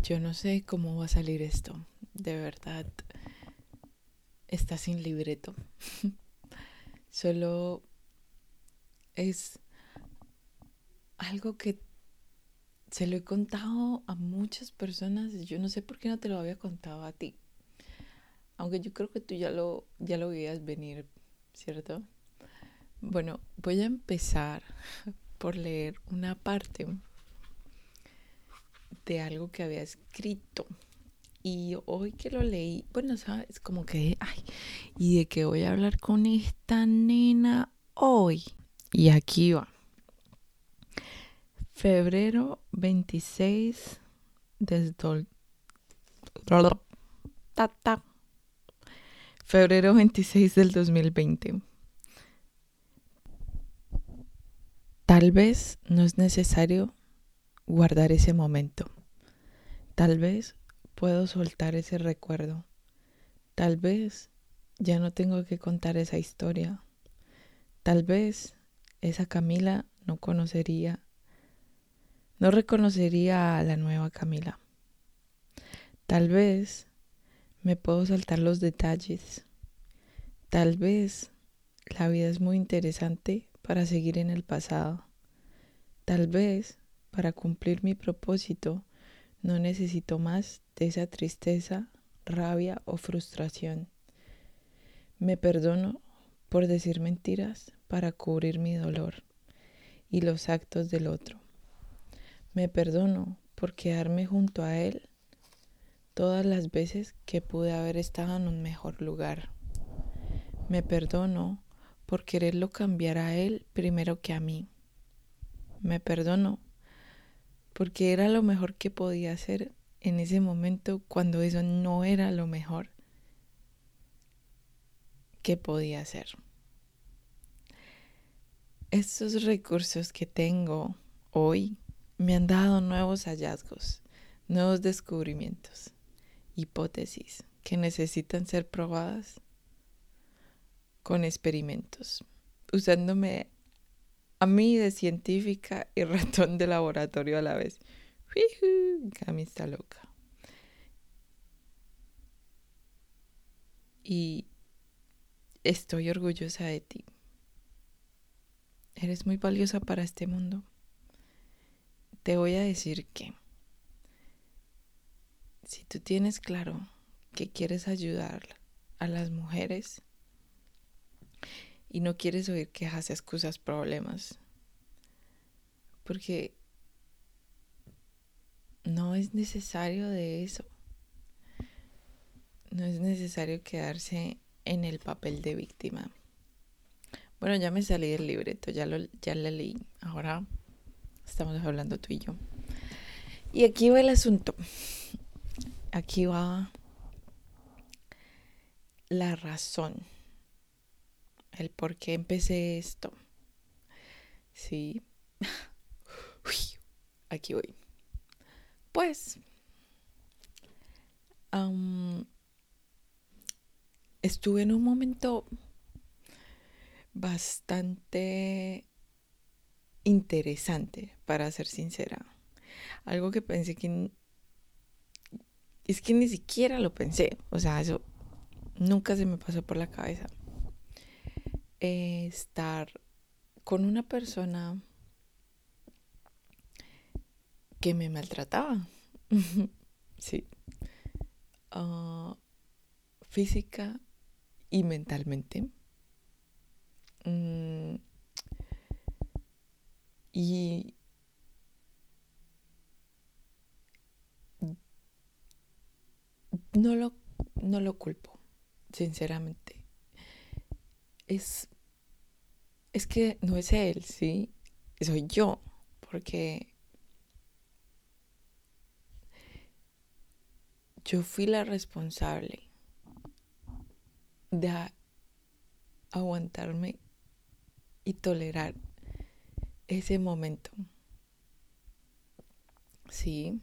Yo no sé cómo va a salir esto. De verdad, está sin libreto. Solo es algo que se lo he contado a muchas personas. Yo no sé por qué no te lo había contado a ti. Aunque yo creo que tú ya lo, ya lo veías venir, ¿cierto? Bueno, voy a empezar por leer una parte de algo que había escrito. Y hoy que lo leí, bueno, sabes, como que, ay, ¿y de qué voy a hablar con esta nena hoy? Y aquí va. Febrero 26 desde Febrero 26 del 2020. Tal vez no es necesario guardar ese momento. Tal vez puedo soltar ese recuerdo. Tal vez ya no tengo que contar esa historia. Tal vez esa Camila no conocería, no reconocería a la nueva Camila. Tal vez me puedo saltar los detalles. Tal vez la vida es muy interesante para seguir en el pasado. Tal vez para cumplir mi propósito, no necesito más de esa tristeza, rabia o frustración. Me perdono por decir mentiras para cubrir mi dolor y los actos del otro. Me perdono por quedarme junto a él todas las veces que pude haber estado en un mejor lugar. Me perdono por quererlo cambiar a él primero que a mí. Me perdono porque era lo mejor que podía hacer en ese momento cuando eso no era lo mejor que podía hacer. Estos recursos que tengo hoy me han dado nuevos hallazgos, nuevos descubrimientos, hipótesis que necesitan ser probadas con experimentos, usándome a mí de científica y ratón de laboratorio a la vez. Cami está loca. Y estoy orgullosa de ti. Eres muy valiosa para este mundo. Te voy a decir que si tú tienes claro que quieres ayudar a las mujeres, y no quieres oír quejas, excusas, problemas. Porque no es necesario de eso. No es necesario quedarse en el papel de víctima. Bueno, ya me salí del libreto, ya lo ya la leí. Ahora estamos hablando tú y yo. Y aquí va el asunto. Aquí va la razón el por qué empecé esto. Sí. aquí voy. Pues, estuve en un momento bastante interesante, para ser sincera. Algo que pensé que... Es que ni siquiera lo pensé. O sea, eso nunca se me pasó por la cabeza estar con una persona que me maltrataba. sí. Ah, física y mentalmente. Mm, y no lo, no lo culpo, sinceramente. Es es que no es él, ¿sí? Soy yo, porque yo fui la responsable de aguantarme y tolerar ese momento. Sí,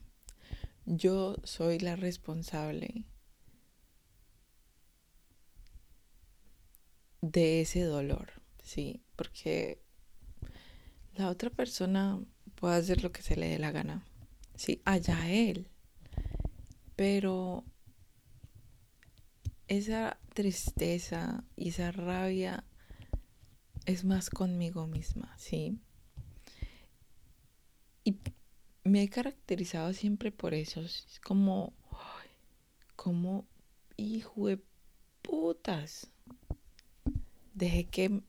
yo soy la responsable de ese dolor, sí porque la otra persona puede hacer lo que se le dé la gana. Sí, allá él. Pero esa tristeza y esa rabia es más conmigo misma, ¿sí? Y me he caracterizado siempre por eso. Es como, como, hijo de putas. Dejé que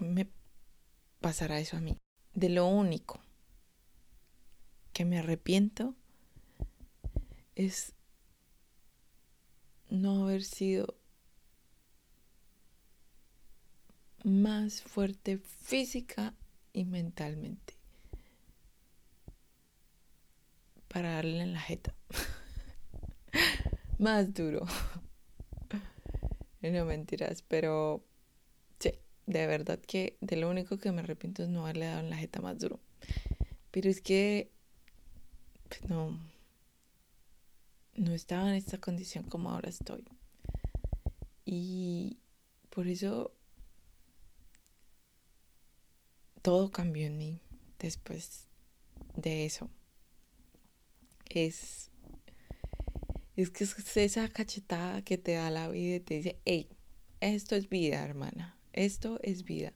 me pasara eso a mí. De lo único que me arrepiento es no haber sido más fuerte física y mentalmente para darle en la jeta. más duro. no mentiras, pero de verdad que de lo único que me arrepiento es no haberle dado en la jeta más duro. Pero es que pues, no no estaba en esta condición como ahora estoy. Y por eso todo cambió en mí después de eso. Es, es que es esa cachetada que te da la vida y te dice, hey, esto es vida, hermana, esto es vida.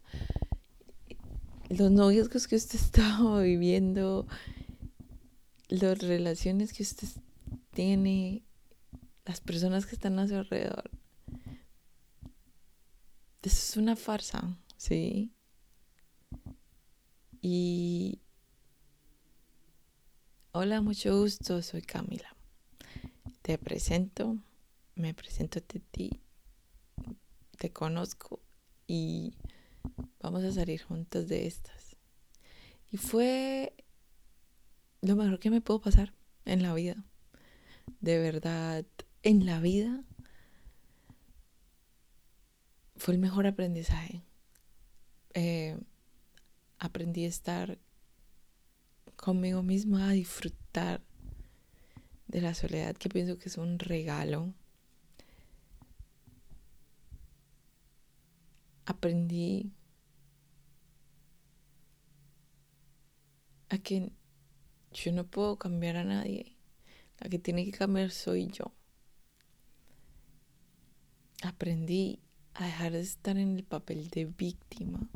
Los novios que usted estaba viviendo, las relaciones que usted tiene, las personas que están a su alrededor. Eso es una farsa, ¿sí? Y hola, mucho gusto, soy Camila. Te presento, me presento a ti, te conozco y vamos a salir juntos de estas. Y fue lo mejor que me pudo pasar en la vida de verdad en la vida fue el mejor aprendizaje. Eh, aprendí a estar conmigo misma, a disfrutar de la soledad, que pienso que es un regalo. Aprendí a que yo no puedo cambiar a nadie la que tiene que cambiar soy yo. Aprendí a dejar de estar en el papel de víctima.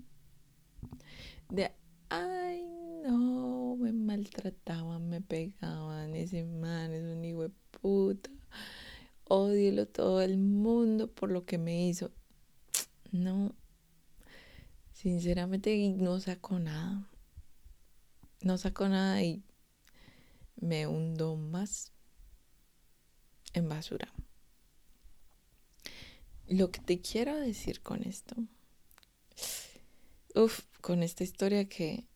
De, ay, no, me maltrataban, me pegaban, ese man es un hijo de puta. Odielo todo el mundo por lo que me hizo. No, sinceramente no saco nada. No saco nada y me hundo más en basura. Lo que te quiero decir con esto, uff, con esta historia que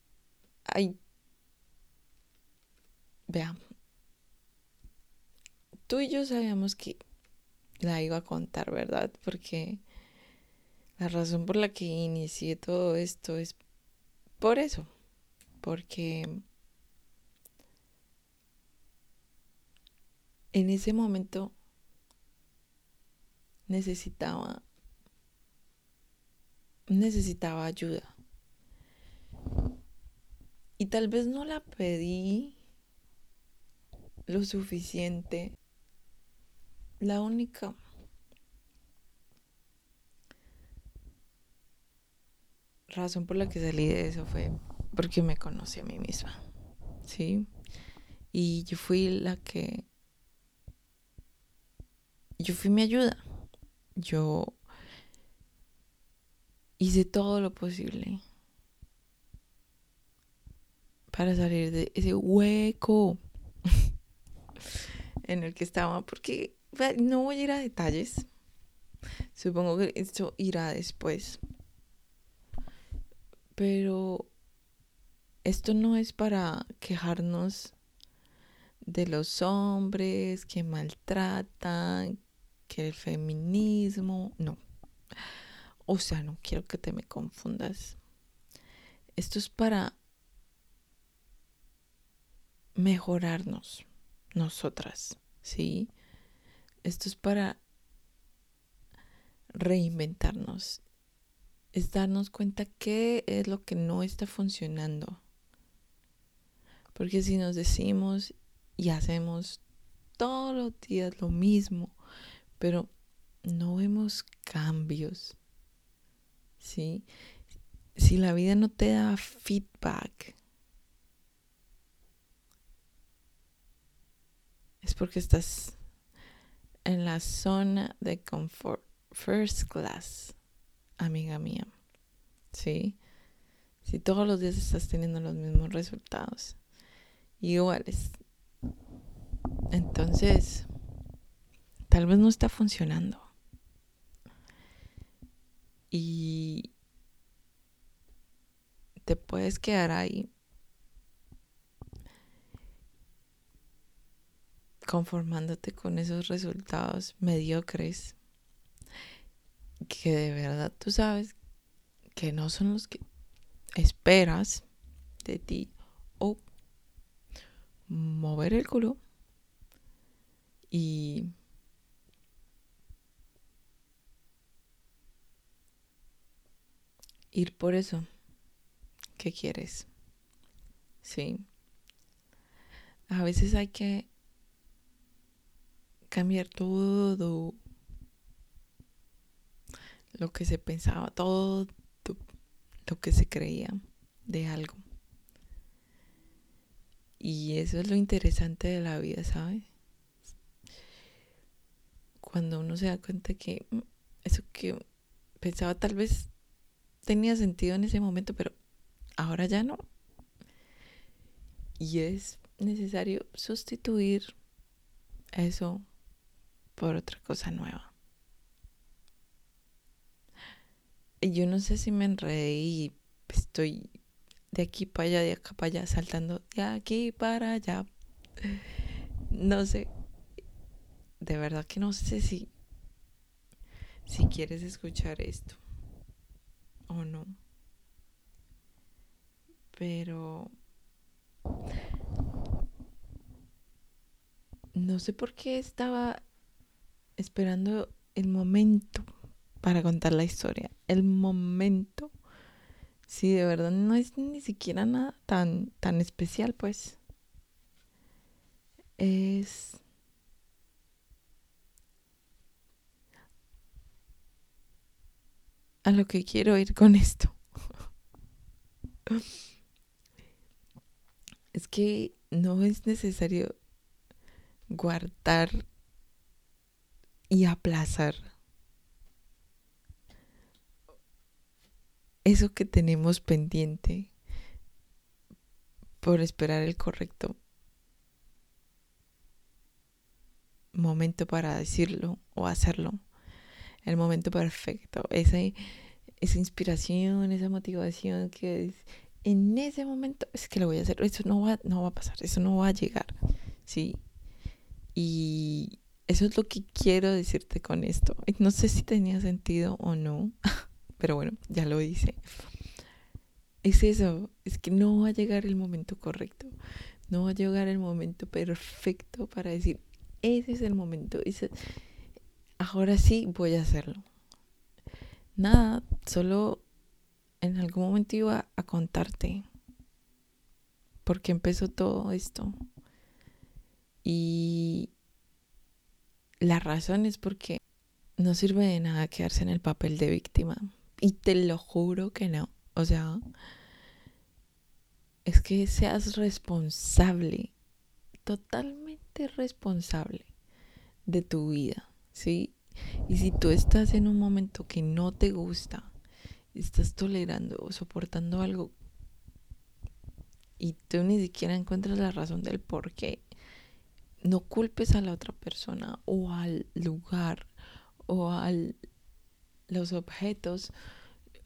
hay, vea, tú y yo sabíamos que la iba a contar, ¿verdad? Porque la razón por la que inicié todo esto es por eso, porque en ese momento necesitaba necesitaba ayuda. Y tal vez no la pedí lo suficiente. La única razón por la que salí de eso fue porque me conocí a mí misma. ¿Sí? Y yo fui la que yo fui mi ayuda. Yo hice todo lo posible para salir de ese hueco en el que estaba, porque no voy a ir a detalles. Supongo que esto irá después. Pero esto no es para quejarnos de los hombres que maltratan, que el feminismo, no. O sea, no quiero que te me confundas. Esto es para mejorarnos nosotras, ¿sí? Esto es para reinventarnos. Es darnos cuenta qué es lo que no está funcionando. Porque si nos decimos y hacemos todos los días lo mismo, pero no vemos cambios. ¿Sí? Si la vida no te da feedback, es porque estás en la zona de confort first class, amiga mía. ¿Sí? Si todos los días estás teniendo los mismos resultados, iguales, entonces tal vez no está funcionando. Y te puedes quedar ahí conformándote con esos resultados mediocres que de verdad tú sabes que no son los que esperas de ti o mover el culo y ir por eso que quieres. Sí. A veces hay que cambiar todo lo que se pensaba, todo lo que se creía de algo. Y eso es lo interesante de la vida, ¿sabes? Cuando uno se da cuenta que mm, eso que pensaba tal vez tenía sentido en ese momento, pero ahora ya no. Y es necesario sustituir eso por otra cosa nueva. Yo no sé si me enredé y estoy de aquí para allá, de acá para allá, saltando de aquí para allá. No sé. De verdad que no sé si si quieres escuchar esto o no. Pero no sé por qué estaba esperando el momento para contar la historia. El momento. Sí, de verdad no es ni siquiera nada tan, tan especial, pues. Es... A lo que quiero ir con esto. es que no es necesario guardar y aplazar eso que tenemos pendiente por esperar el correcto momento para decirlo o hacerlo. El momento perfecto. Esa, esa inspiración, esa motivación que es, en ese momento es que lo voy a hacer. Eso no va, no va a pasar, eso no va a llegar. ¿Sí? Y eso es lo que quiero decirte con esto. No sé si tenía sentido o no. pero bueno, ya lo hice. Es eso, es que no va a llegar el momento correcto, no va a llegar el momento perfecto para decir, ese es el momento, ahora sí voy a hacerlo. Nada, solo en algún momento iba a contarte por qué empezó todo esto. Y la razón es porque no sirve de nada quedarse en el papel de víctima. Y te lo juro que no. O sea, es que seas responsable, totalmente responsable de tu vida, ¿sí? Y si tú estás en un momento que no te gusta, estás tolerando o soportando algo y tú ni siquiera encuentras la razón del por qué, no culpes a la otra persona o al lugar o al los objetos,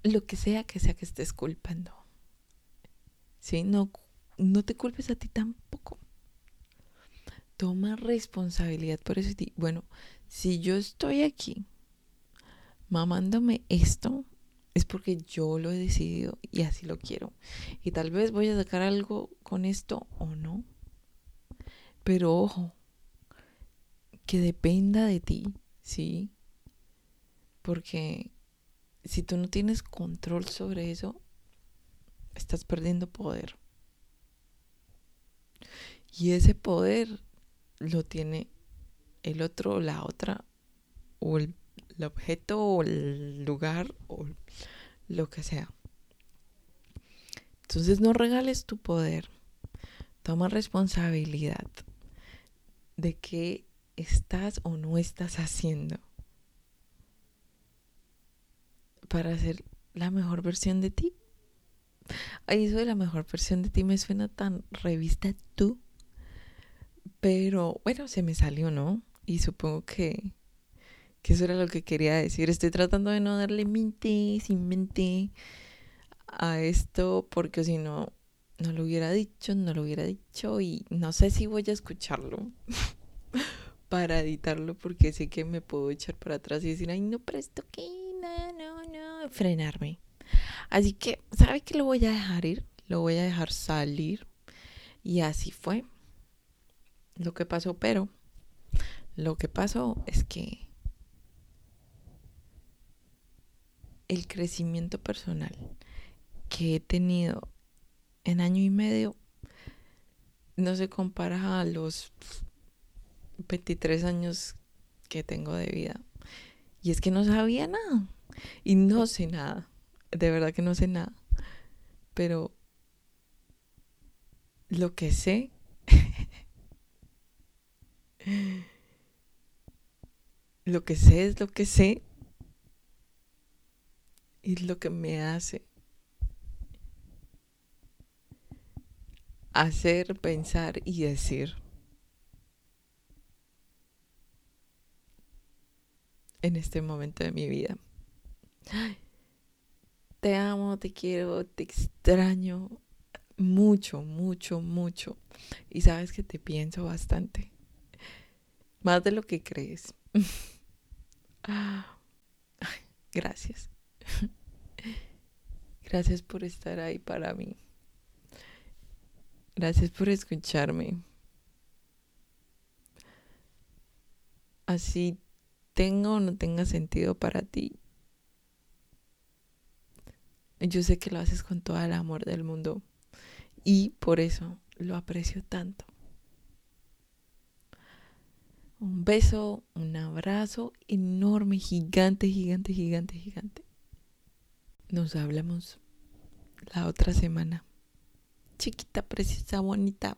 lo que sea que sea que estés culpando. ¿Sí? No, no te culpes a ti tampoco. Toma responsabilidad por eso. Bueno, si yo estoy aquí mamándome esto, es porque yo lo he decidido y así lo quiero. Y tal vez voy a sacar algo con esto o no. Pero ojo, que dependa de ti, ¿sí? Porque si tú no tienes control sobre eso, estás perdiendo poder. Y ese poder lo tiene el otro o la otra, o el, el objeto o el lugar o lo que sea. Entonces no regales tu poder. Toma responsabilidad de qué estás o no estás haciendo para ser la mejor versión de ti. Eso de la mejor versión de ti me suena tan revista tú. Pero bueno, se me salió, ¿no? Y supongo que, que eso era lo que quería decir. Estoy tratando de no darle mente, sin mente a esto, porque si no, no lo hubiera dicho, no lo hubiera dicho y no sé si voy a escucharlo para editarlo porque sé que me puedo echar para atrás y decir, ay, no, no, no, no, frenarme. Así que, ¿sabe que lo voy a dejar ir? Lo voy a dejar salir. Y así fue lo que pasó, pero lo que pasó es que el crecimiento personal que he tenido en año y medio no se compara a los 23 años que tengo de vida. Y es que no sabía nada. Y no sé nada. De verdad que no sé nada. Pero lo que sé lo que sé es lo que sé y lo que me hace hacer, pensar y decir. En este momento de mi vida. Te amo, te quiero, te extraño mucho, mucho, mucho. Y sabes que te pienso bastante. Más de lo que crees. Gracias. Gracias por estar ahí para mí. Gracias por escucharme. Así tenga o no tenga sentido para ti. Yo sé que lo haces con todo el amor del mundo y por eso lo aprecio tanto. Un beso, un abrazo enorme, gigante, gigante, gigante, gigante. Nos hablamos la otra semana chiquita, preciosa, bonita.